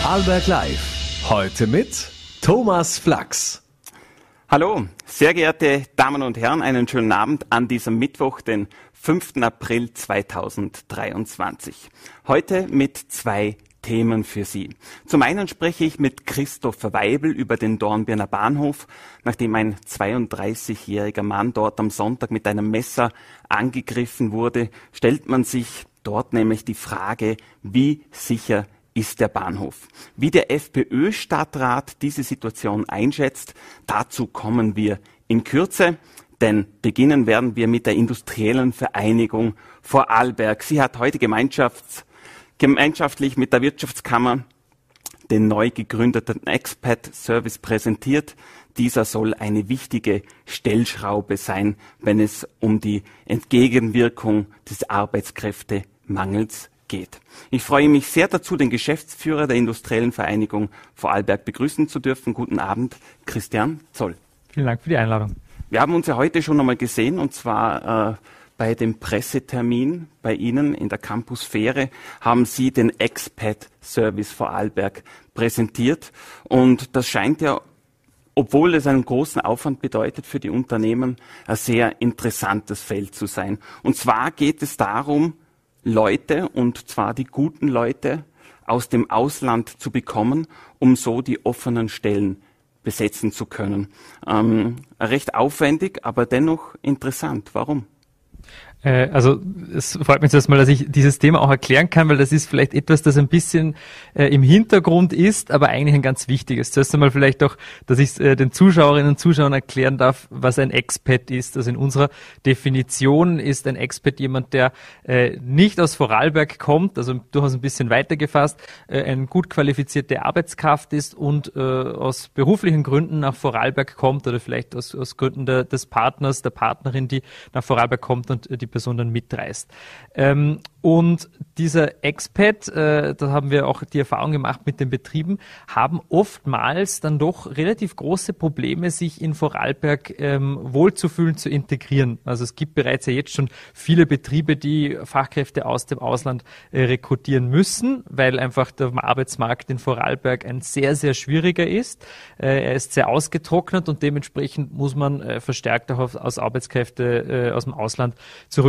Vorarlberg Live. Heute mit Thomas Flachs. Hallo, sehr geehrte Damen und Herren, einen schönen Abend an diesem Mittwoch, den 5. April 2023. Heute mit zwei Themen für Sie. Zum einen spreche ich mit Christopher Weibel über den Dornbirner Bahnhof, nachdem ein 32-jähriger Mann dort am Sonntag mit einem Messer angegriffen wurde, stellt man sich dort nämlich die Frage, wie sicher ist der Bahnhof. Wie der FPÖ-Stadtrat diese Situation einschätzt, dazu kommen wir in Kürze. Denn beginnen werden wir mit der Industriellen Vereinigung Vorarlberg. Sie hat heute Gemeinschafts gemeinschaftlich mit der Wirtschaftskammer den neu gegründeten Expat Service präsentiert. Dieser soll eine wichtige Stellschraube sein, wenn es um die Entgegenwirkung des Arbeitskräftemangels geht. Ich freue mich sehr dazu, den Geschäftsführer der Industriellen Vereinigung Vorarlberg begrüßen zu dürfen. Guten Abend, Christian Zoll. Vielen Dank für die Einladung. Wir haben uns ja heute schon einmal gesehen und zwar äh, bei dem Pressetermin bei Ihnen in der Campusphäre haben Sie den Expat Service Vorarlberg präsentiert und das scheint ja obwohl es einen großen Aufwand bedeutet für die Unternehmen, ein sehr interessantes Feld zu sein. Und zwar geht es darum, Leute, und zwar die guten Leute, aus dem Ausland zu bekommen, um so die offenen Stellen besetzen zu können. Ähm, recht aufwendig, aber dennoch interessant. Warum? Äh, also es freut mich zuerst mal, dass ich dieses Thema auch erklären kann, weil das ist vielleicht etwas, das ein bisschen äh, im Hintergrund ist, aber eigentlich ein ganz wichtiges. Zuerst einmal vielleicht auch, dass ich äh, den Zuschauerinnen und Zuschauern erklären darf, was ein Expat ist. Also in unserer Definition ist ein Expat jemand, der äh, nicht aus Vorarlberg kommt, also durchaus ein bisschen weiter gefasst, äh, eine gut qualifizierte Arbeitskraft ist und äh, aus beruflichen Gründen nach Vorarlberg kommt oder vielleicht aus, aus Gründen der, des Partners, der Partnerin, die nach Vorarlberg kommt und die Person dann mitreist. Ähm, und dieser Expat, äh, da haben wir auch die Erfahrung gemacht mit den Betrieben, haben oftmals dann doch relativ große Probleme, sich in Vorarlberg ähm, wohlzufühlen, zu integrieren. Also es gibt bereits ja jetzt schon viele Betriebe, die Fachkräfte aus dem Ausland äh, rekrutieren müssen, weil einfach der Arbeitsmarkt in Vorarlberg ein sehr, sehr schwieriger ist. Äh, er ist sehr ausgetrocknet und dementsprechend muss man äh, verstärkt auch aus Arbeitskräfte äh, aus dem Ausland zurückgreifen.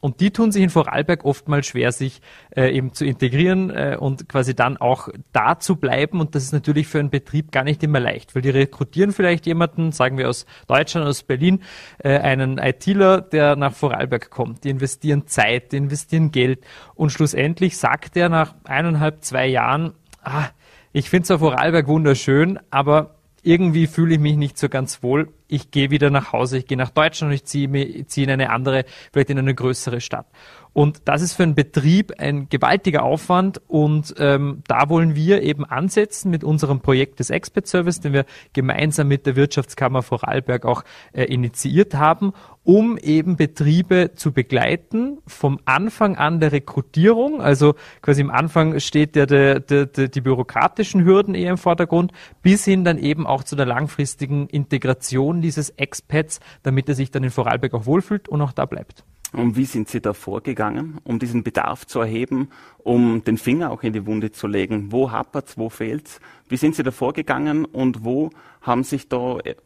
Und die tun sich in Vorarlberg oftmals schwer, sich äh, eben zu integrieren äh, und quasi dann auch da zu bleiben. Und das ist natürlich für einen Betrieb gar nicht immer leicht, weil die rekrutieren vielleicht jemanden, sagen wir aus Deutschland, aus Berlin, äh, einen ITler, der nach Vorarlberg kommt. Die investieren Zeit, die investieren Geld. Und schlussendlich sagt er nach eineinhalb, zwei Jahren, ah, ich finde zwar Vorarlberg wunderschön, aber irgendwie fühle ich mich nicht so ganz wohl. Ich gehe wieder nach Hause, ich gehe nach Deutschland und ich ziehe, ziehe in eine andere, vielleicht in eine größere Stadt. Und das ist für einen Betrieb ein gewaltiger Aufwand und ähm, da wollen wir eben ansetzen mit unserem Projekt des Expert Service, den wir gemeinsam mit der Wirtschaftskammer Vorarlberg auch äh, initiiert haben, um eben Betriebe zu begleiten vom Anfang an der Rekrutierung. Also quasi im Anfang steht ja der, der, der, die bürokratischen Hürden eher im Vordergrund, bis hin dann eben auch zu der langfristigen Integration dieses Expats, damit er sich dann in Vorarlberg auch wohlfühlt und auch da bleibt. Und wie sind Sie da vorgegangen, um diesen Bedarf zu erheben, um den Finger auch in die Wunde zu legen? Wo hapert's, wo fehlt's? Wie sind Sie da vorgegangen und wo haben sich da äh,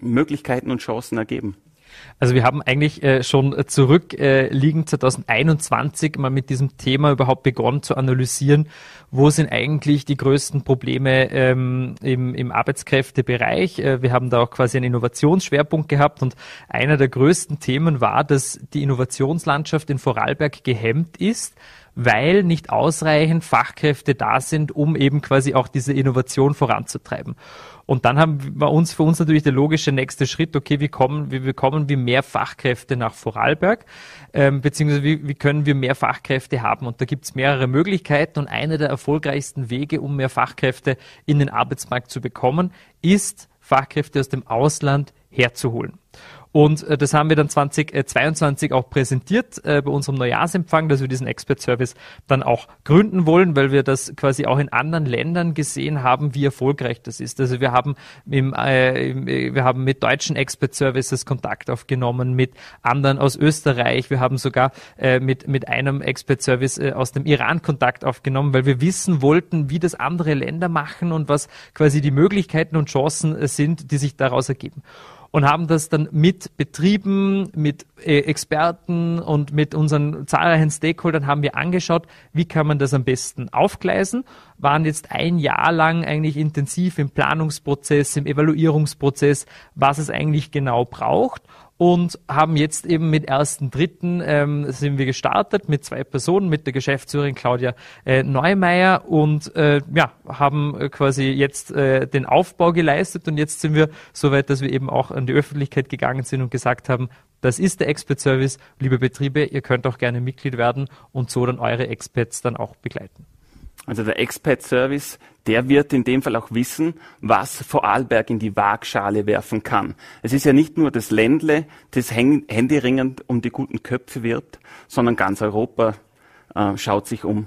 Möglichkeiten und Chancen ergeben? Also wir haben eigentlich äh, schon zurückliegend äh, 2021 mal mit diesem Thema überhaupt begonnen zu analysieren, wo sind eigentlich die größten Probleme ähm, im, im Arbeitskräftebereich. Äh, wir haben da auch quasi einen Innovationsschwerpunkt gehabt und einer der größten Themen war, dass die Innovationslandschaft in Vorarlberg gehemmt ist weil nicht ausreichend Fachkräfte da sind, um eben quasi auch diese Innovation voranzutreiben. Und dann haben wir uns für uns natürlich der logische nächste Schritt, okay, wie kommen, wie bekommen wir mehr Fachkräfte nach Vorarlberg, ähm, beziehungsweise wie, wie können wir mehr Fachkräfte haben? Und da gibt es mehrere Möglichkeiten und einer der erfolgreichsten Wege, um mehr Fachkräfte in den Arbeitsmarkt zu bekommen, ist, Fachkräfte aus dem Ausland herzuholen. Und äh, das haben wir dann 2022 auch präsentiert äh, bei unserem Neujahrsempfang, dass wir diesen Expert Service dann auch gründen wollen, weil wir das quasi auch in anderen Ländern gesehen haben, wie erfolgreich das ist. Also wir haben im, äh, äh, wir haben mit deutschen Expert Services Kontakt aufgenommen, mit anderen aus Österreich. Wir haben sogar äh, mit mit einem Expert Service äh, aus dem Iran Kontakt aufgenommen, weil wir wissen wollten, wie das andere Länder machen und was quasi die Möglichkeiten und Chancen äh, sind, die sich daraus ergeben und haben das dann mit Betrieben, mit äh, Experten und mit unseren zahlreichen Stakeholdern haben wir angeschaut, wie kann man das am besten aufgleisen, waren jetzt ein Jahr lang eigentlich intensiv im Planungsprozess, im Evaluierungsprozess, was es eigentlich genau braucht und haben jetzt eben mit ersten Dritten ähm, sind wir gestartet mit zwei Personen, mit der Geschäftsführerin Claudia äh, Neumeier und äh, ja, haben äh, quasi jetzt äh, den Aufbau geleistet und jetzt sind wir so weit, dass wir eben auch an die Öffentlichkeit gegangen sind und gesagt haben, das ist der Expert Service, liebe Betriebe, ihr könnt auch gerne Mitglied werden und so dann eure Experts dann auch begleiten. Also der Expert Service, der wird in dem Fall auch wissen, was Vorarlberg in die Waagschale werfen kann. Es ist ja nicht nur das Ländle, das händeringend um die guten Köpfe wirbt, sondern ganz Europa äh, schaut sich um.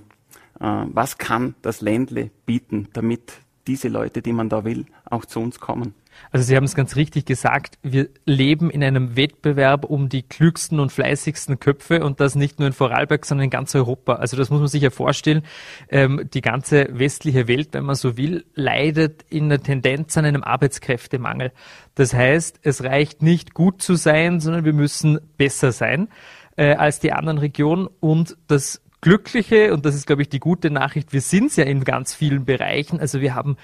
Äh, was kann das Ländle bieten, damit diese Leute, die man da will, auch zu uns kommen? Also Sie haben es ganz richtig gesagt, wir leben in einem Wettbewerb um die klügsten und fleißigsten Köpfe und das nicht nur in Vorarlberg, sondern in ganz Europa. Also das muss man sich ja vorstellen. Ähm, die ganze westliche Welt, wenn man so will, leidet in der Tendenz an einem Arbeitskräftemangel. Das heißt, es reicht nicht gut zu sein, sondern wir müssen besser sein äh, als die anderen Regionen und das Glückliche, und das ist, glaube ich, die gute Nachricht, wir sind es ja in ganz vielen Bereichen. Also wir haben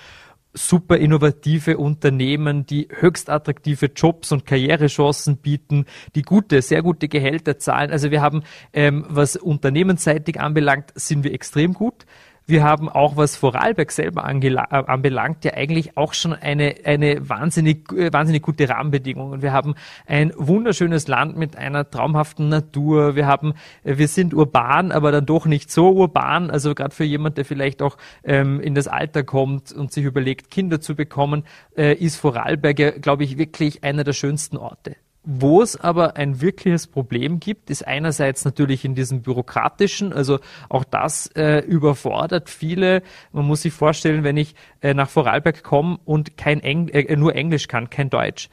super innovative Unternehmen, die höchst attraktive Jobs und Karrierechancen bieten, die gute, sehr gute Gehälter zahlen. Also wir haben, ähm, was unternehmensseitig anbelangt, sind wir extrem gut. Wir haben auch, was Vorarlberg selber äh, anbelangt, ja eigentlich auch schon eine, eine wahnsinnig, äh, wahnsinnig gute Rahmenbedingung. Wir haben ein wunderschönes Land mit einer traumhaften Natur. Wir haben, äh, wir sind urban, aber dann doch nicht so urban. Also gerade für jemand, der vielleicht auch ähm, in das Alter kommt und sich überlegt, Kinder zu bekommen, äh, ist Vorarlberg glaube ich, wirklich einer der schönsten Orte. Wo es aber ein wirkliches Problem gibt, ist einerseits natürlich in diesem bürokratischen, also auch das äh, überfordert viele. Man muss sich vorstellen, wenn ich äh, nach Vorarlberg komme und kein Engl äh, nur Englisch kann, kein Deutsch,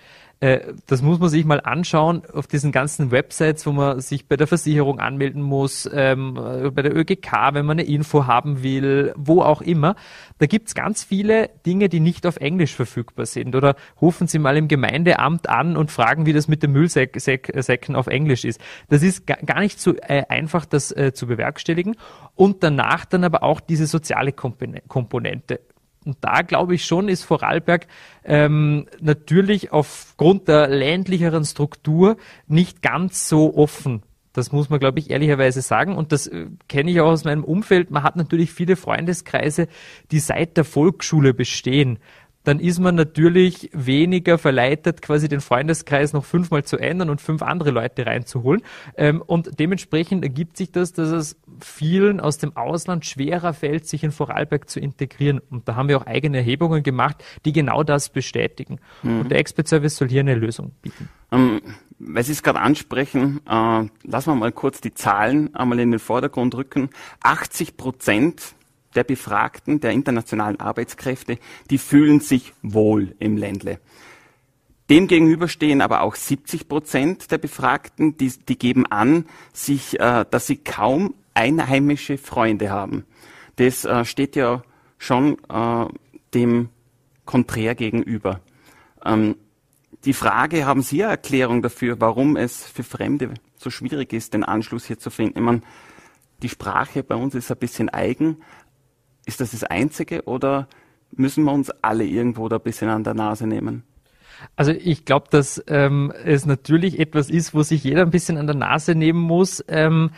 das muss man sich mal anschauen auf diesen ganzen Websites, wo man sich bei der Versicherung anmelden muss, ähm, äh, bei der ÖGK, wenn man eine Info haben will, wo auch immer. Da gibt's ganz viele Dinge, die nicht auf Englisch verfügbar sind. Oder rufen Sie mal im Gemeindeamt an und fragen, wie das mit den Müllsäcken auf Englisch ist. Das ist gar nicht so äh, einfach, das äh, zu bewerkstelligen. Und danach dann aber auch diese soziale Komponente. Und da glaube ich schon, ist Vorarlberg ähm, natürlich aufgrund der ländlicheren Struktur nicht ganz so offen. Das muss man, glaube ich, ehrlicherweise sagen. Und das äh, kenne ich auch aus meinem Umfeld. Man hat natürlich viele Freundeskreise, die seit der Volksschule bestehen dann ist man natürlich weniger verleitet, quasi den Freundeskreis noch fünfmal zu ändern und fünf andere Leute reinzuholen. Ähm, und dementsprechend ergibt sich das, dass es vielen aus dem Ausland schwerer fällt, sich in Vorarlberg zu integrieren. Und da haben wir auch eigene Erhebungen gemacht, die genau das bestätigen. Mhm. Und der Expert Service soll hier eine Lösung bieten. Ähm, weil Sie es gerade ansprechen, äh, lassen wir mal kurz die Zahlen einmal in den Vordergrund rücken. 80 Prozent der Befragten, der internationalen Arbeitskräfte, die fühlen sich wohl im Ländle. Demgegenüber stehen aber auch 70 Prozent der Befragten, die, die geben an, sich, äh, dass sie kaum einheimische Freunde haben. Das äh, steht ja schon äh, dem konträr gegenüber. Ähm, die Frage, haben Sie eine Erklärung dafür, warum es für Fremde so schwierig ist, den Anschluss hier zu finden? Ich meine, die Sprache bei uns ist ein bisschen eigen, ist das das Einzige oder müssen wir uns alle irgendwo da ein bisschen an der Nase nehmen? Also ich glaube, dass ähm, es natürlich etwas ist, wo sich jeder ein bisschen an der Nase nehmen muss. Ähm,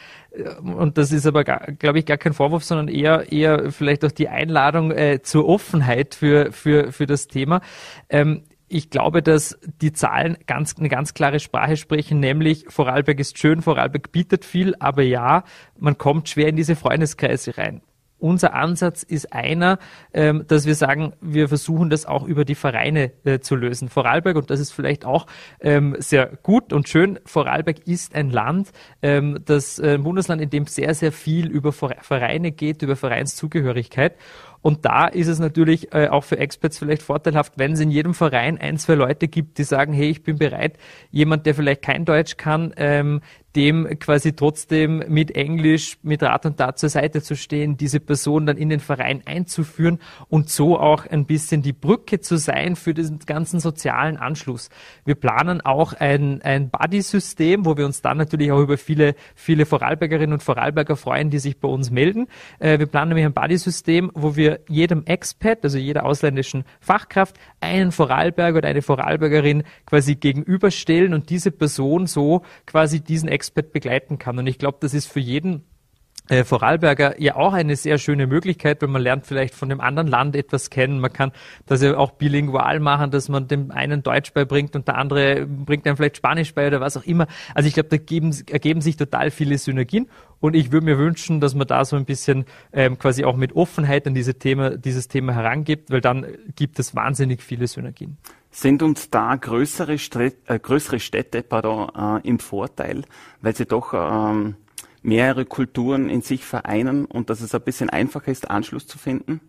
und das ist aber, glaube ich, gar kein Vorwurf, sondern eher, eher vielleicht auch die Einladung äh, zur Offenheit für, für, für das Thema. Ähm, ich glaube, dass die Zahlen ganz, eine ganz klare Sprache sprechen, nämlich Vorarlberg ist schön, Vorarlberg bietet viel, aber ja, man kommt schwer in diese Freundeskreise rein unser Ansatz ist einer, ähm, dass wir sagen, wir versuchen das auch über die Vereine äh, zu lösen. Vorarlberg, und das ist vielleicht auch ähm, sehr gut und schön, Vorarlberg ist ein Land, ähm, das äh, Bundesland, in dem sehr, sehr viel über Vereine geht, über Vereinszugehörigkeit. Und da ist es natürlich äh, auch für Experts vielleicht vorteilhaft, wenn es in jedem Verein ein, zwei Leute gibt, die sagen, hey, ich bin bereit, jemand, der vielleicht kein Deutsch kann, ähm, dem quasi trotzdem mit Englisch, mit Rat und Tat zur Seite zu stehen, diese Person dann in den Verein einzuführen und so auch ein bisschen die Brücke zu sein für diesen ganzen sozialen Anschluss. Wir planen auch ein, ein Buddy-System, wo wir uns dann natürlich auch über viele, viele Vorarlbergerinnen und Vorarlberger freuen, die sich bei uns melden. Äh, wir planen nämlich ein Buddy-System, wo wir jedem Expat, also jeder ausländischen Fachkraft, einen Vorarlberger oder eine Vorarlbergerin quasi gegenüberstellen und diese Person so quasi diesen Expert begleiten kann. Und ich glaube, das ist für jeden äh, Vorarlberger ja auch eine sehr schöne Möglichkeit, weil man lernt vielleicht von dem anderen Land etwas kennen. Man kann das ja auch bilingual machen, dass man dem einen Deutsch beibringt und der andere bringt einem vielleicht Spanisch bei oder was auch immer. Also ich glaube, da geben, ergeben sich total viele Synergien und ich würde mir wünschen, dass man da so ein bisschen ähm, quasi auch mit Offenheit an diese Thema, dieses Thema herangibt, weil dann gibt es wahnsinnig viele Synergien. Sind uns da größere, Städte, äh, größere Städte pardon, äh, im Vorteil, weil sie doch ähm, mehrere Kulturen in sich vereinen und dass es ein bisschen einfacher ist, Anschluss zu finden?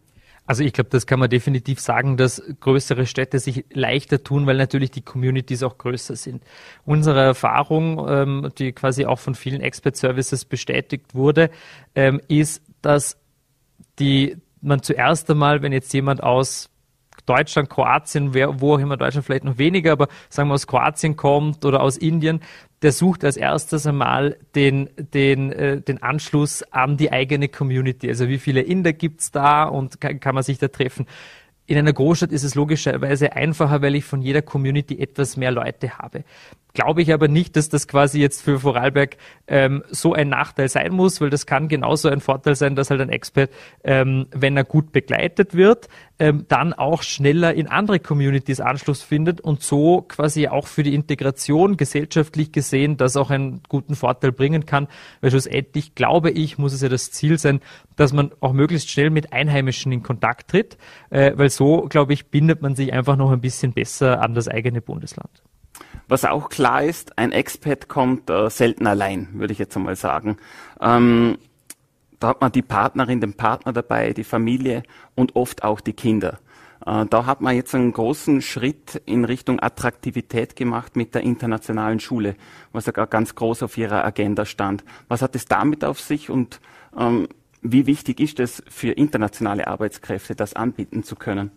Also ich glaube, das kann man definitiv sagen, dass größere Städte sich leichter tun, weil natürlich die Communities auch größer sind. Unsere Erfahrung, ähm, die quasi auch von vielen Expert Services bestätigt wurde, ähm, ist, dass die man zuerst einmal, wenn jetzt jemand aus Deutschland, Kroatien, wer, wo auch immer Deutschland vielleicht noch weniger, aber sagen wir aus Kroatien kommt oder aus Indien, der sucht als erstes einmal den, den, äh, den Anschluss an die eigene Community. Also wie viele Inder gibt's da und kann, kann man sich da treffen. In einer Großstadt ist es logischerweise einfacher, weil ich von jeder Community etwas mehr Leute habe glaube ich aber nicht, dass das quasi jetzt für Vorarlberg ähm, so ein Nachteil sein muss, weil das kann genauso ein Vorteil sein, dass halt ein Expert, ähm, wenn er gut begleitet wird, ähm, dann auch schneller in andere Communities Anschluss findet und so quasi auch für die Integration gesellschaftlich gesehen das auch einen guten Vorteil bringen kann, weil schlussendlich glaube ich, muss es ja das Ziel sein, dass man auch möglichst schnell mit Einheimischen in Kontakt tritt, äh, weil so, glaube ich, bindet man sich einfach noch ein bisschen besser an das eigene Bundesland. Was auch klar ist, ein Expat kommt äh, selten allein, würde ich jetzt einmal sagen. Ähm, da hat man die Partnerin, den Partner dabei, die Familie und oft auch die Kinder. Äh, da hat man jetzt einen großen Schritt in Richtung Attraktivität gemacht mit der internationalen Schule, was ja ganz groß auf ihrer Agenda stand. Was hat es damit auf sich und ähm, wie wichtig ist es für internationale Arbeitskräfte, das anbieten zu können?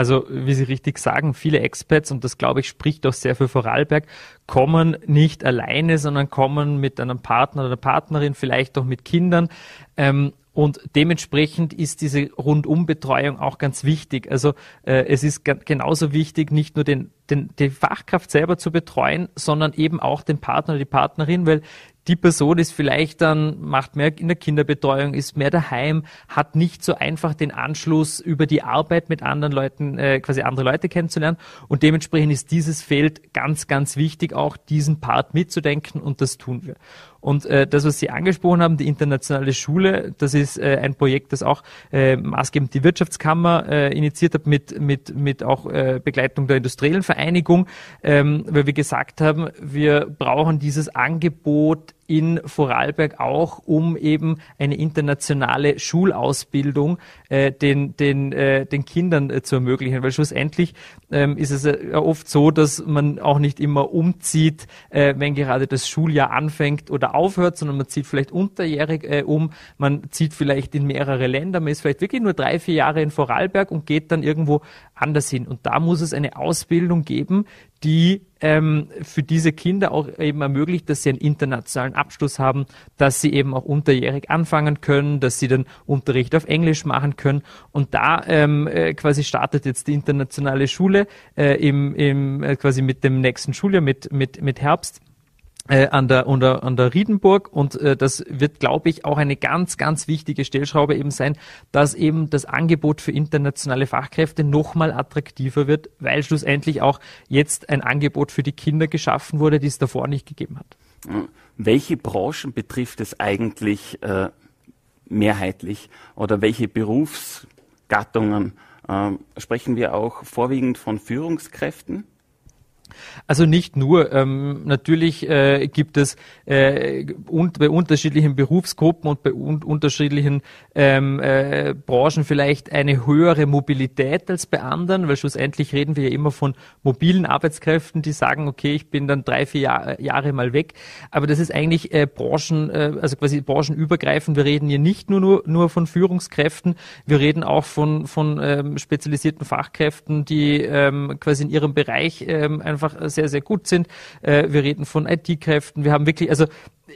Also, wie Sie richtig sagen, viele Expats, und das glaube ich spricht auch sehr für Vorarlberg, kommen nicht alleine, sondern kommen mit einem Partner oder Partnerin, vielleicht auch mit Kindern. Ähm, und dementsprechend ist diese Rundumbetreuung auch ganz wichtig. Also äh, es ist genauso wichtig, nicht nur den, den, die Fachkraft selber zu betreuen, sondern eben auch den Partner oder die Partnerin, weil die Person ist vielleicht dann, macht mehr in der Kinderbetreuung, ist mehr daheim, hat nicht so einfach den Anschluss über die Arbeit mit anderen Leuten, äh, quasi andere Leute kennenzulernen. Und dementsprechend ist dieses Feld ganz, ganz wichtig, auch diesen Part mitzudenken und das tun wir. Und äh, das, was Sie angesprochen haben, die internationale Schule, das ist äh, ein Projekt, das auch äh, maßgebend die Wirtschaftskammer äh, initiiert hat mit, mit, mit auch äh, Begleitung der industriellen Vereinigung, ähm, weil wir gesagt haben, wir brauchen dieses Angebot in Vorarlberg auch, um eben eine internationale Schulausbildung äh, den, den, äh, den Kindern äh, zu ermöglichen. Weil schlussendlich ähm, ist es äh, oft so, dass man auch nicht immer umzieht, äh, wenn gerade das Schuljahr anfängt oder aufhört, sondern man zieht vielleicht unterjährig äh, um, man zieht vielleicht in mehrere Länder, man ist vielleicht wirklich nur drei, vier Jahre in Vorarlberg und geht dann irgendwo anders hin. Und da muss es eine Ausbildung geben, die ähm, für diese Kinder auch eben ermöglicht, dass sie einen internationalen Abschluss haben, dass sie eben auch unterjährig anfangen können, dass sie den Unterricht auf Englisch machen können. Und da ähm, äh, quasi startet jetzt die internationale Schule äh, im, im äh, quasi mit dem nächsten Schuljahr, mit, mit, mit Herbst äh, an der, an an der Riedenburg und äh, das wird, glaube ich, auch eine ganz, ganz wichtige Stellschraube eben sein, dass eben das Angebot für internationale Fachkräfte nochmal attraktiver wird, weil schlussendlich auch jetzt ein Angebot für die Kinder geschaffen wurde, die es davor nicht gegeben hat. Welche Branchen betrifft es eigentlich äh, mehrheitlich oder welche Berufsgattungen sprechen wir auch vorwiegend von Führungskräften? Also nicht nur. Ähm, natürlich äh, gibt es äh, und bei unterschiedlichen Berufsgruppen und bei un unterschiedlichen ähm, äh, Branchen vielleicht eine höhere Mobilität als bei anderen, weil schlussendlich reden wir ja immer von mobilen Arbeitskräften, die sagen, okay, ich bin dann drei, vier Jahr, Jahre mal weg. Aber das ist eigentlich äh, Branchen, äh, also quasi branchenübergreifend. Wir reden hier nicht nur, nur, nur von Führungskräften, wir reden auch von, von ähm, spezialisierten Fachkräften, die ähm, quasi in ihrem Bereich ähm, einfach einfach sehr, sehr gut sind. Äh, wir reden von IT-Kräften. Wir haben wirklich, also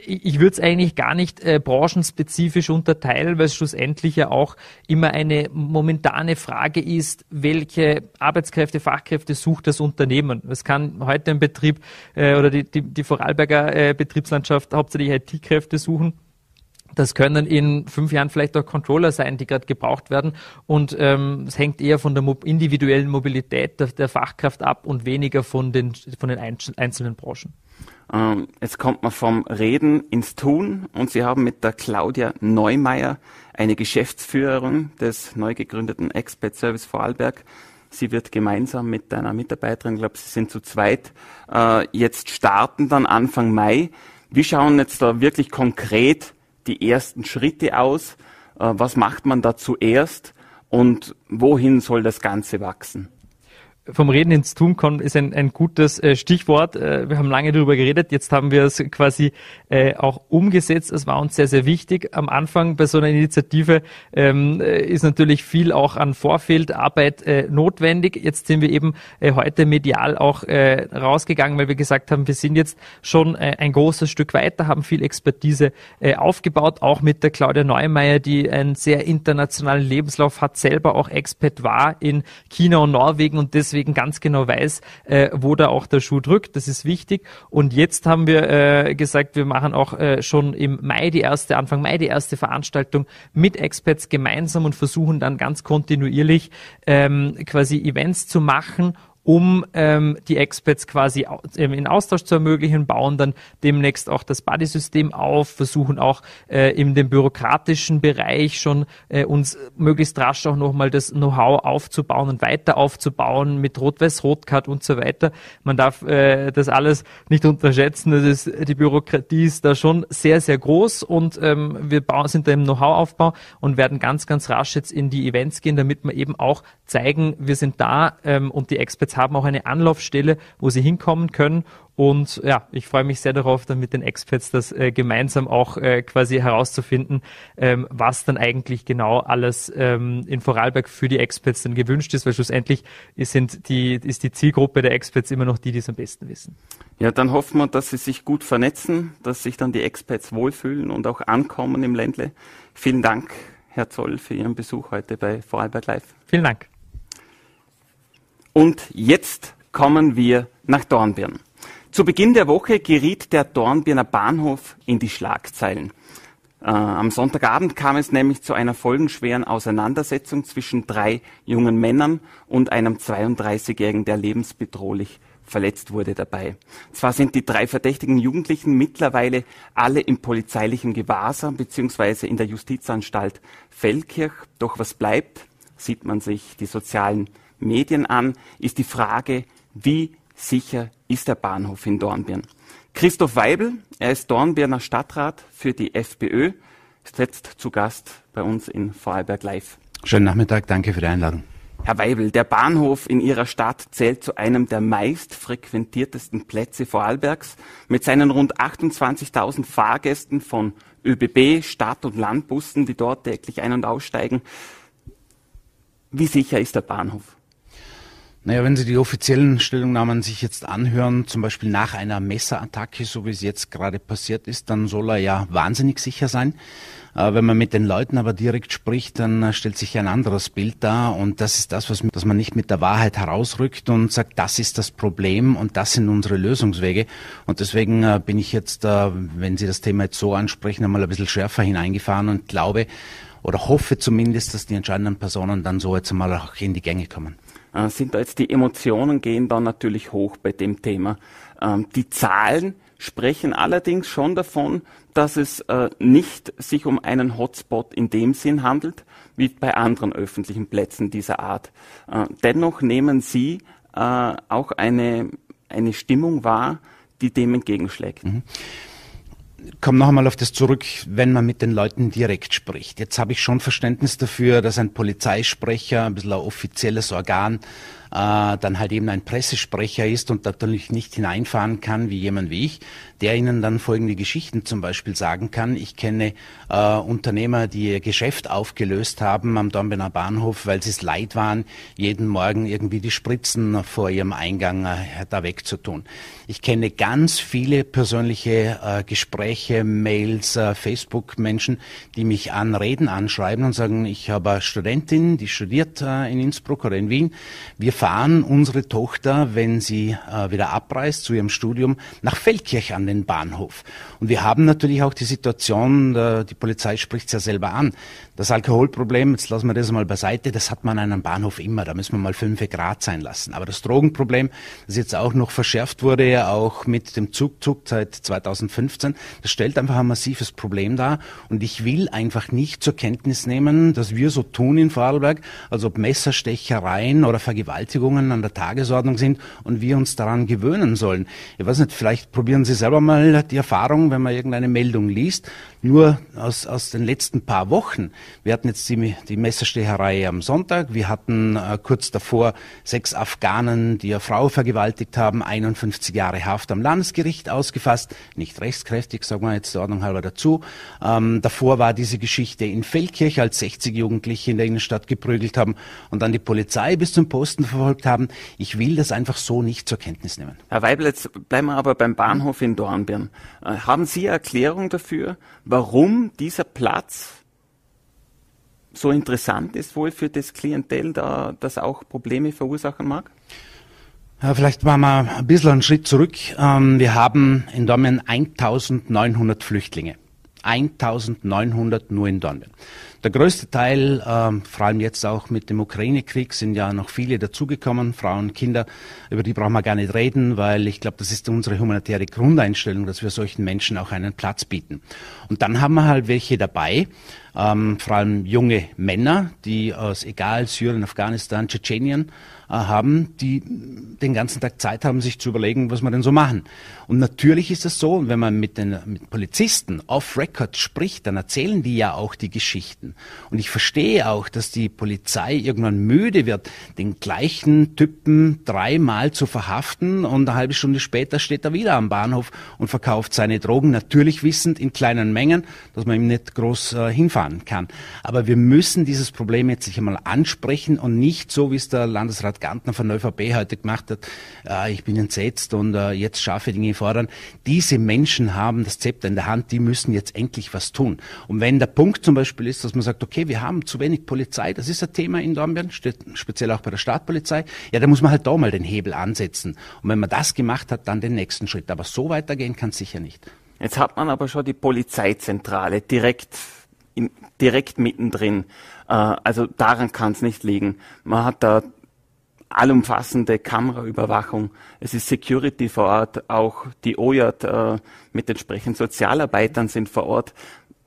ich, ich würde es eigentlich gar nicht äh, branchenspezifisch unterteilen, weil es schlussendlich ja auch immer eine momentane Frage ist, welche Arbeitskräfte, Fachkräfte sucht das Unternehmen. Es kann heute ein Betrieb äh, oder die, die, die Vorarlberger äh, Betriebslandschaft hauptsächlich IT-Kräfte suchen. Das können in fünf Jahren vielleicht auch Controller sein, die gerade gebraucht werden. Und ähm, es hängt eher von der individuellen Mobilität der, der, Fachkraft ab und weniger von den, von den einzelnen Branchen. Ähm, jetzt kommt man vom Reden ins Tun und Sie haben mit der Claudia Neumeier eine Geschäftsführerin des neu gegründeten Expert Service Vorarlberg. Sie wird gemeinsam mit einer Mitarbeiterin, ich glaube, Sie sind zu zweit, äh, jetzt starten dann Anfang Mai. Wie schauen jetzt da wirklich konkret die ersten Schritte aus? Äh, was macht man da zuerst? Und wohin soll das Ganze wachsen? Vom Reden ins Tun kommen ist ein, ein gutes äh, Stichwort. Äh, wir haben lange darüber geredet, jetzt haben wir es quasi äh, auch umgesetzt. Es war uns sehr, sehr wichtig. Am Anfang bei so einer Initiative ähm, äh, ist natürlich viel auch an Vorfeldarbeit äh, notwendig. Jetzt sind wir eben äh, heute medial auch äh, rausgegangen, weil wir gesagt haben, wir sind jetzt schon äh, ein großes Stück weiter, haben viel Expertise äh, aufgebaut, auch mit der Claudia Neumeier, die einen sehr internationalen Lebenslauf hat, selber auch Expert war in China und Norwegen und deswegen deswegen ganz genau weiß, äh, wo da auch der Schuh drückt. Das ist wichtig. Und jetzt haben wir äh, gesagt, wir machen auch äh, schon im Mai die erste, Anfang Mai die erste Veranstaltung mit Experts gemeinsam und versuchen dann ganz kontinuierlich ähm, quasi Events zu machen um ähm, die Experts quasi ähm, in Austausch zu ermöglichen, bauen dann demnächst auch das Buddy-System auf, versuchen auch äh, in dem bürokratischen Bereich schon äh, uns möglichst rasch auch nochmal das Know-how aufzubauen und weiter aufzubauen mit Rot-Weiß-Rot-Card und so weiter. Man darf äh, das alles nicht unterschätzen. Das ist, die Bürokratie ist da schon sehr, sehr groß und ähm, wir bauen, sind da im Know-how-Aufbau und werden ganz, ganz rasch jetzt in die Events gehen, damit wir eben auch zeigen, wir sind da ähm, und die Experts haben auch eine Anlaufstelle, wo sie hinkommen können. Und ja, ich freue mich sehr darauf, dann mit den Experts das äh, gemeinsam auch äh, quasi herauszufinden, ähm, was dann eigentlich genau alles ähm, in Vorarlberg für die Experts dann gewünscht ist, weil schlussendlich sind die, ist die Zielgruppe der Experts immer noch die, die es am besten wissen. Ja, dann hoffen wir, dass sie sich gut vernetzen, dass sich dann die Experts wohlfühlen und auch ankommen im Ländle. Vielen Dank, Herr Zoll, für Ihren Besuch heute bei Vorarlberg Live. Vielen Dank. Und jetzt kommen wir nach Dornbirn. Zu Beginn der Woche geriet der Dornbirner Bahnhof in die Schlagzeilen. Äh, am Sonntagabend kam es nämlich zu einer folgenschweren Auseinandersetzung zwischen drei jungen Männern und einem 32-Jährigen, der lebensbedrohlich verletzt wurde dabei. Zwar sind die drei verdächtigen Jugendlichen mittlerweile alle im polizeilichen Gewahrsam bzw. in der Justizanstalt Feldkirch, doch was bleibt, sieht man sich die sozialen Medien an, ist die Frage, wie sicher ist der Bahnhof in Dornbirn? Christoph Weibel, er ist Dornbirner Stadtrat für die FPÖ, ist jetzt zu Gast bei uns in Vorarlberg Live. Schönen Nachmittag, danke für die Einladung. Herr Weibel, der Bahnhof in Ihrer Stadt zählt zu einem der meist frequentiertesten Plätze Vorarlbergs. Mit seinen rund 28.000 Fahrgästen von ÖBB, Stadt- und Landbussen, die dort täglich ein- und aussteigen. Wie sicher ist der Bahnhof? Naja, wenn Sie die offiziellen Stellungnahmen sich jetzt anhören, zum Beispiel nach einer Messerattacke, so wie es jetzt gerade passiert ist, dann soll er ja wahnsinnig sicher sein. Äh, wenn man mit den Leuten aber direkt spricht, dann äh, stellt sich ein anderes Bild dar und das ist das, was dass man nicht mit der Wahrheit herausrückt und sagt, das ist das Problem und das sind unsere Lösungswege. Und deswegen äh, bin ich jetzt, wenn Sie das Thema jetzt so ansprechen, einmal ein bisschen schärfer hineingefahren und glaube oder hoffe zumindest, dass die entscheidenden Personen dann so jetzt einmal auch in die Gänge kommen äh, sind da jetzt die Emotionen gehen dann natürlich hoch bei dem Thema. Ähm, die Zahlen sprechen allerdings schon davon, dass es äh, nicht sich um einen Hotspot in dem Sinn handelt, wie bei anderen öffentlichen Plätzen dieser Art. Äh, dennoch nehmen Sie äh, auch eine, eine Stimmung wahr, die dem entgegenschlägt. Mhm komme noch einmal auf das zurück, wenn man mit den Leuten direkt spricht. Jetzt habe ich schon Verständnis dafür, dass ein Polizeisprecher, ein bisschen ein offizielles Organ, dann halt eben ein Pressesprecher ist und natürlich nicht hineinfahren kann wie jemand wie ich, der ihnen dann folgende Geschichten zum Beispiel sagen kann. Ich kenne äh, Unternehmer, die ihr Geschäft aufgelöst haben am Dornbirner Bahnhof, weil sie es leid waren, jeden Morgen irgendwie die Spritzen vor ihrem Eingang äh, da wegzutun. Ich kenne ganz viele persönliche äh, Gespräche, Mails, äh, Facebook-Menschen, die mich an Reden anschreiben und sagen, ich habe eine Studentin, die studiert äh, in Innsbruck oder in Wien. Wir fahren unsere Tochter, wenn sie äh, wieder abreist zu ihrem Studium, nach Feldkirch an den Bahnhof. Und wir haben natürlich auch die Situation, die Polizei spricht es ja selber an, das Alkoholproblem, jetzt lassen wir das mal beiseite, das hat man an einem Bahnhof immer, da müssen wir mal fünf Grad sein lassen. Aber das Drogenproblem, das jetzt auch noch verschärft wurde, auch mit dem Zugzug seit 2015, das stellt einfach ein massives Problem dar. Und ich will einfach nicht zur Kenntnis nehmen, dass wir so tun in Vorarlberg, als ob Messerstechereien oder Vergewaltigungen an der Tagesordnung sind und wir uns daran gewöhnen sollen. Ich weiß nicht, vielleicht probieren Sie selber mal die Erfahrung, wenn man irgendeine Meldung liest, nur aus, aus den letzten paar Wochen. Wir hatten jetzt die, die Messerstecherei am Sonntag. Wir hatten äh, kurz davor sechs Afghanen, die eine Frau vergewaltigt haben, 51 Jahre Haft am Landesgericht ausgefasst. Nicht rechtskräftig, sagen wir jetzt der Ordnung halber dazu. Ähm, davor war diese Geschichte in Feldkirch, als 60 Jugendliche in der Innenstadt geprügelt haben und dann die Polizei bis zum Posten verfolgt haben. Ich will das einfach so nicht zur Kenntnis nehmen. Herr Weibel, jetzt bleiben wir aber beim Bahnhof in Dornbirn. Äh, haben Sie Erklärung dafür, warum dieser Platz so interessant ist wohl für das Klientel, da das auch Probleme verursachen mag? Ja, vielleicht machen wir ein bisschen einen Schritt zurück. Ähm, wir haben in Dornbirn 1900 Flüchtlinge. 1900 nur in Dornbirn. Der größte Teil, ähm, vor allem jetzt auch mit dem Ukraine-Krieg, sind ja noch viele dazugekommen, Frauen, Kinder. Über die brauchen wir gar nicht reden, weil ich glaube, das ist unsere humanitäre Grundeinstellung, dass wir solchen Menschen auch einen Platz bieten. Und dann haben wir halt welche dabei, ähm, vor allem junge Männer, die aus egal Syrien, Afghanistan, Tschetschenien äh, haben, die den ganzen Tag Zeit haben, sich zu überlegen, was wir denn so machen. Und natürlich ist es so, wenn man mit den mit Polizisten off-Record spricht, dann erzählen die ja auch die Geschichten. Und ich verstehe auch, dass die Polizei irgendwann müde wird, den gleichen Typen dreimal zu verhaften und eine halbe Stunde später steht er wieder am Bahnhof und verkauft seine Drogen, natürlich wissend in kleinen Mengen, dass man ihm nicht groß äh, hinfahren kann. Aber wir müssen dieses Problem jetzt sich einmal ansprechen und nicht so, wie es der Landesrat Gantner von der ÖVP heute gemacht hat, äh, ich bin entsetzt und äh, jetzt scharfe Dinge fordern. Diese Menschen haben das Zepter in der Hand, die müssen jetzt endlich was tun. Und wenn der Punkt zum Beispiel ist, dass man sagt, okay, wir haben zu wenig Polizei, das ist ein Thema in Dornbirn, speziell auch bei der Stadtpolizei, ja, dann muss man halt da mal den Hebel ansetzen. Und wenn man das gemacht hat, dann den nächsten Schritt. Aber so weitergehen kann es sicher nicht. Jetzt hat man aber schon die Polizeizentrale direkt, in, direkt mittendrin. Äh, also daran kann es nicht liegen. Man hat da allumfassende Kameraüberwachung. Es ist Security vor Ort, auch die OJAT äh, mit entsprechenden Sozialarbeitern sind vor Ort.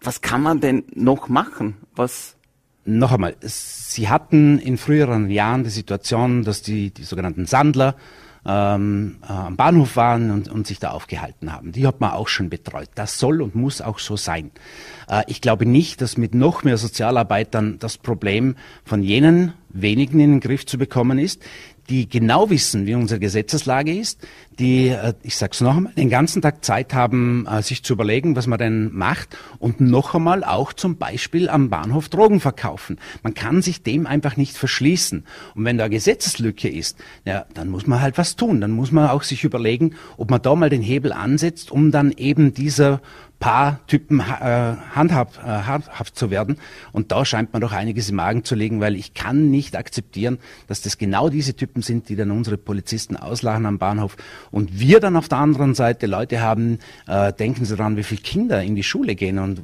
Was kann man denn noch machen? Was noch einmal, Sie hatten in früheren Jahren die Situation, dass die, die sogenannten Sandler ähm, äh, am Bahnhof waren und, und sich da aufgehalten haben. Die hat man auch schon betreut. Das soll und muss auch so sein. Äh, ich glaube nicht, dass mit noch mehr Sozialarbeitern das Problem von jenen wenigen in den Griff zu bekommen ist, die genau wissen, wie unsere Gesetzeslage ist, die, äh, ich sage es noch einmal, den ganzen Tag Zeit haben, äh, sich zu überlegen, was man denn macht und noch einmal auch zum Beispiel am Bahnhof Drogen verkaufen. Man kann sich dem einfach nicht verschließen. Und wenn da eine Gesetzeslücke ist, ja, dann muss man halt was tun. Dann muss man auch sich überlegen, ob man da mal den Hebel ansetzt, um dann eben dieser paar Typen äh, handhab, äh, handhaft zu werden. Und da scheint man doch einiges im Magen zu legen, weil ich kann nicht akzeptieren, dass das genau diese Typen sind, die dann unsere Polizisten auslachen am Bahnhof. Und wir dann auf der anderen Seite Leute haben, äh, denken Sie daran, wie viele Kinder in die Schule gehen und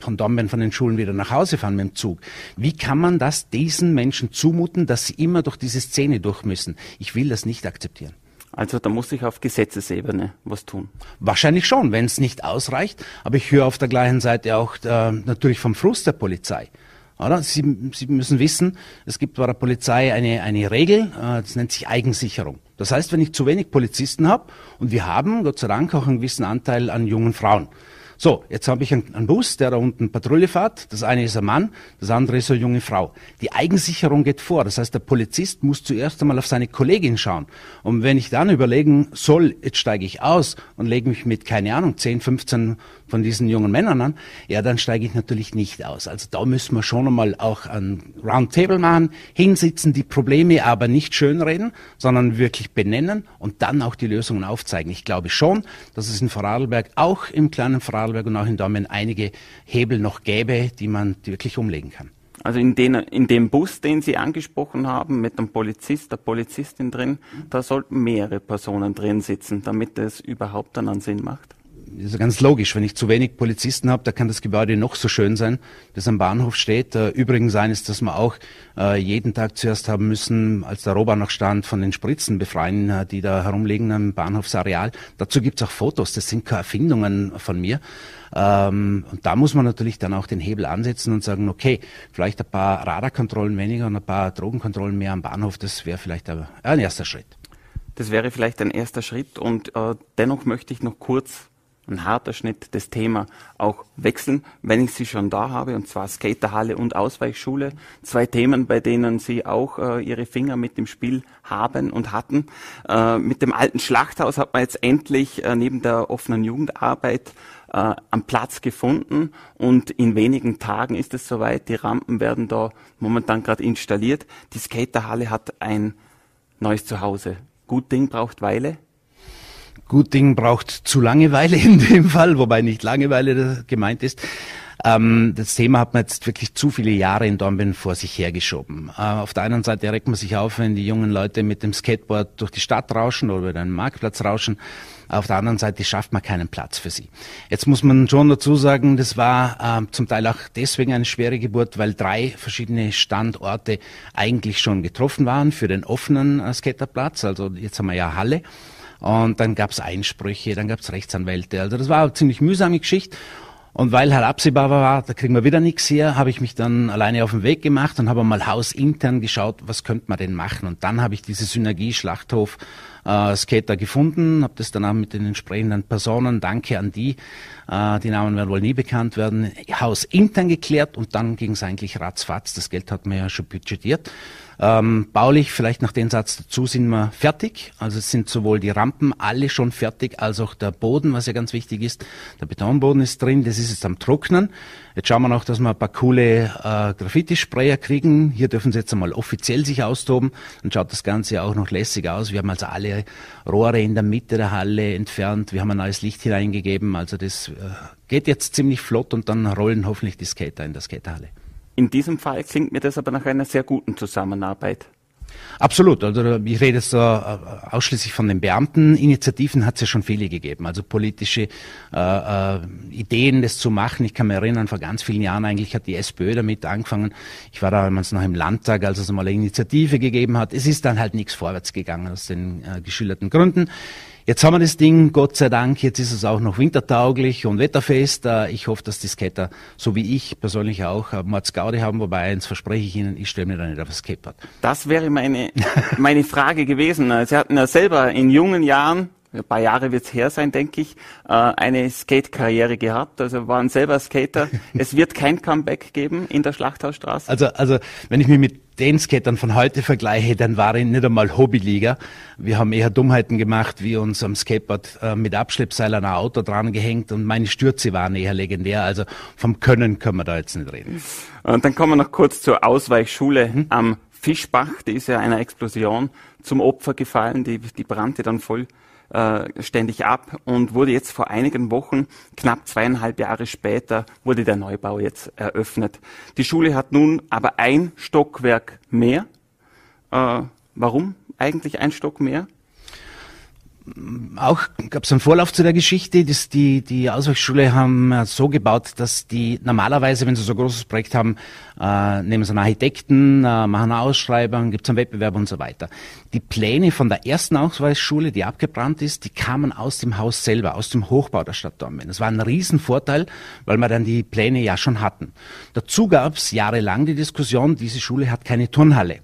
von Dornbirn von den Schulen wieder nach Hause fahren mit dem Zug. Wie kann man das diesen Menschen zumuten, dass sie immer durch diese Szene durch müssen? Ich will das nicht akzeptieren. Also da muss ich auf Gesetzesebene was tun. Wahrscheinlich schon, wenn es nicht ausreicht. Aber ich höre auf der gleichen Seite auch äh, natürlich vom Frust der Polizei. Oder? Sie, Sie müssen wissen, es gibt bei der Polizei eine, eine Regel, äh, das nennt sich Eigensicherung. Das heißt, wenn ich zu wenig Polizisten habe, und wir haben Gott sei Dank auch einen gewissen Anteil an jungen Frauen, so, jetzt habe ich einen, Bus, der da unten Patrouille fährt. Das eine ist ein Mann, das andere ist eine junge Frau. Die Eigensicherung geht vor. Das heißt, der Polizist muss zuerst einmal auf seine Kollegin schauen. Und wenn ich dann überlegen soll, jetzt steige ich aus und lege mich mit, keine Ahnung, 10, 15 von diesen jungen Männern an, ja, dann steige ich natürlich nicht aus. Also da müssen wir schon einmal auch ein Roundtable machen, hinsitzen, die Probleme aber nicht schönreden, sondern wirklich benennen und dann auch die Lösungen aufzeigen. Ich glaube schon, dass es in Vorarlberg, auch im kleinen Vorarlberg und auch in Dormen einige Hebel noch gäbe, die man wirklich umlegen kann. Also in, den, in dem Bus, den Sie angesprochen haben, mit einem Polizist, der Polizistin drin, da sollten mehrere Personen drin sitzen, damit es überhaupt dann einen Sinn macht ist ganz logisch, wenn ich zu wenig Polizisten habe, da kann das Gebäude noch so schön sein, das am Bahnhof steht. Übrigens eines, dass wir auch äh, jeden Tag zuerst haben müssen, als der Rohbahn noch stand, von den Spritzen befreien, äh, die da herumliegen am Bahnhofsareal. Dazu gibt's auch Fotos, das sind keine Erfindungen von mir. Ähm, und da muss man natürlich dann auch den Hebel ansetzen und sagen, okay, vielleicht ein paar Radarkontrollen weniger und ein paar Drogenkontrollen mehr am Bahnhof, das wäre vielleicht ein erster Schritt. Das wäre vielleicht ein erster Schritt und äh, dennoch möchte ich noch kurz ein harter Schnitt, das Thema auch wechseln, wenn ich sie schon da habe, und zwar Skaterhalle und Ausweichschule. Zwei Themen, bei denen sie auch äh, ihre Finger mit dem Spiel haben und hatten. Äh, mit dem alten Schlachthaus hat man jetzt endlich äh, neben der offenen Jugendarbeit äh, am Platz gefunden und in wenigen Tagen ist es soweit. Die Rampen werden da momentan gerade installiert. Die Skaterhalle hat ein neues Zuhause. Gut Ding braucht Weile. Gut Ding braucht zu Langeweile in dem Fall, wobei nicht Langeweile gemeint ist. Ähm, das Thema hat man jetzt wirklich zu viele Jahre in Dornbirn vor sich hergeschoben. Äh, auf der einen Seite regt man sich auf, wenn die jungen Leute mit dem Skateboard durch die Stadt rauschen oder über einen Marktplatz rauschen. Auf der anderen Seite schafft man keinen Platz für sie. Jetzt muss man schon dazu sagen, das war äh, zum Teil auch deswegen eine schwere Geburt, weil drei verschiedene Standorte eigentlich schon getroffen waren für den offenen äh, Skaterplatz. Also jetzt haben wir ja Halle. Und dann gab es Einsprüche, dann gab es Rechtsanwälte. Also das war eine ziemlich mühsame Geschichte. Und weil halt absehbar war, da kriegen wir wieder nichts her, habe ich mich dann alleine auf den Weg gemacht und habe mal hausintern geschaut, was könnte man denn machen. Und dann habe ich diese Synergie Schlachthof äh, Skater gefunden, habe das dann auch mit den entsprechenden Personen, danke an die, äh, die Namen werden wohl nie bekannt werden, hausintern geklärt und dann ging es eigentlich ratzfatz. Das Geld hat man ja schon budgetiert. Ähm, baulich, vielleicht noch den Satz dazu, sind wir fertig. Also es sind sowohl die Rampen alle schon fertig, als auch der Boden, was ja ganz wichtig ist. Der Betonboden ist drin, das ist jetzt am Trocknen. Jetzt schauen wir noch, dass wir ein paar coole äh, Graffiti-Sprayer kriegen. Hier dürfen sie jetzt einmal offiziell sich austoben. Dann schaut das Ganze auch noch lässig aus. Wir haben also alle Rohre in der Mitte der Halle entfernt. Wir haben ein neues Licht hineingegeben. Also das äh, geht jetzt ziemlich flott und dann rollen hoffentlich die Skater in der Skaterhalle. In diesem Fall klingt mir das aber nach einer sehr guten Zusammenarbeit. Absolut. Also ich rede jetzt äh, ausschließlich von den Beamten. Initiativen hat es ja schon viele gegeben. Also politische äh, äh, Ideen, das zu machen. Ich kann mich erinnern, vor ganz vielen Jahren eigentlich hat die SPÖ damit angefangen. Ich war damals noch im Landtag, als es mal eine Initiative gegeben hat. Es ist dann halt nichts vorwärts gegangen aus den äh, geschilderten Gründen. Jetzt haben wir das Ding, Gott sei Dank, jetzt ist es auch noch wintertauglich und wetterfest. Äh, ich hoffe, dass die Skater, so wie ich persönlich auch, äh, Mordsgaudi haben, wobei eins verspreche ich Ihnen, ich stelle mir da nicht auf das Skateboard. Das wäre meine, meine Frage gewesen. Sie hatten ja selber in jungen Jahren ein paar Jahre wird's her sein, denke ich, äh, eine Skate-Karriere gehabt. Also waren selber Skater. es wird kein Comeback geben in der Schlachthausstraße. Also, also wenn ich mich mit den Skatern von heute vergleiche, dann war ich nicht einmal Hobbyliga. Wir haben eher Dummheiten gemacht, wie uns am Skateboard äh, mit Abschleppseil an ein Auto dran gehängt und meine Stürze waren eher legendär. Also vom Können können wir da jetzt nicht reden. Und dann kommen wir noch kurz zur Ausweichschule hm? am Fischbach. Die ist ja einer Explosion zum Opfer gefallen. Die, die brannte dann voll äh, ständig ab und wurde jetzt vor einigen Wochen, knapp zweieinhalb Jahre später, wurde der Neubau jetzt eröffnet. Die Schule hat nun aber ein Stockwerk mehr. Äh, warum eigentlich ein Stock mehr? Auch gab es einen Vorlauf zu der Geschichte. Das, die, die Ausweichschule haben so gebaut, dass die normalerweise, wenn sie so ein großes Projekt haben, äh, nehmen sie einen Architekten, äh, machen eine Ausschreibung, gibt es einen Wettbewerb und so weiter. Die Pläne von der ersten Ausweichschule, die abgebrannt ist, die kamen aus dem Haus selber, aus dem Hochbau der Stadt Dornbirn. Das war ein Riesenvorteil, weil wir dann die Pläne ja schon hatten. Dazu gab es jahrelang die Diskussion, diese Schule hat keine Turnhalle.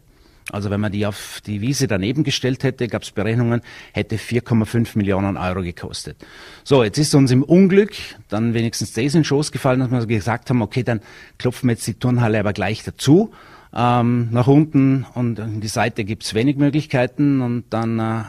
Also wenn man die auf die Wiese daneben gestellt hätte, gab es Berechnungen, hätte 4,5 Millionen Euro gekostet. So, jetzt ist uns im Unglück dann wenigstens das in den Schoß gefallen, dass wir gesagt haben, okay, dann klopfen wir jetzt die Turnhalle aber gleich dazu. Ähm, nach unten und in die Seite gibt's wenig Möglichkeiten und dann äh,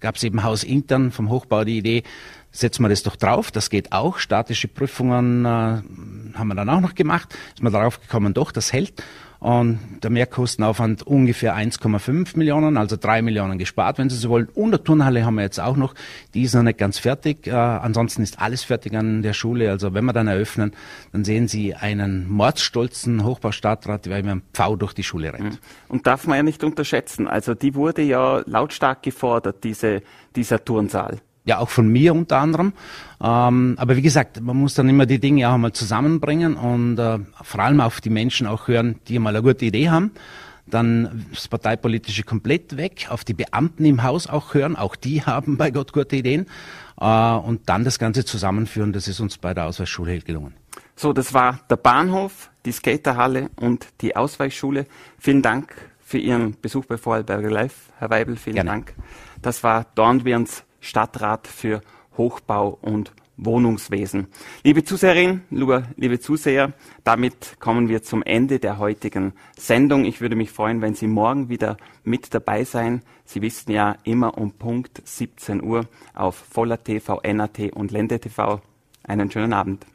gab es eben hausintern vom Hochbau die Idee, setzen wir das doch drauf, das geht auch. Statische Prüfungen äh, haben wir dann auch noch gemacht, ist man darauf gekommen, doch, das hält. Und der Mehrkostenaufwand ungefähr 1,5 Millionen, also drei Millionen gespart, wenn Sie so wollen. Und der Turnhalle haben wir jetzt auch noch. Die ist noch nicht ganz fertig. Äh, ansonsten ist alles fertig an der Schule. Also wenn wir dann eröffnen, dann sehen Sie einen mordsstolzen Hochbaustadtrat, der mit einem Pfau durch die Schule rennt. Mhm. Und darf man ja nicht unterschätzen. Also die wurde ja lautstark gefordert, diese, dieser Turnsaal ja auch von mir unter anderem. Ähm, aber wie gesagt, man muss dann immer die Dinge auch einmal zusammenbringen und äh, vor allem auf die Menschen auch hören, die mal eine gute Idee haben. Dann das Parteipolitische komplett weg, auf die Beamten im Haus auch hören, auch die haben bei Gott gute Ideen. Äh, und dann das Ganze zusammenführen, das ist uns bei der Ausweichschule gelungen. So, das war der Bahnhof, die Skaterhalle und die Ausweichschule. Vielen Dank für Ihren Besuch bei Vorarlberger Live, Herr Weibel, vielen Gerne. Dank. Das war Dornbirns Stadtrat für Hochbau und Wohnungswesen. Liebe Zuseherinnen, liebe Zuseher, damit kommen wir zum Ende der heutigen Sendung. Ich würde mich freuen, wenn Sie morgen wieder mit dabei sein. Sie wissen ja immer um Punkt 17 Uhr auf Voller TV, NAT und Lende TV. Einen schönen Abend.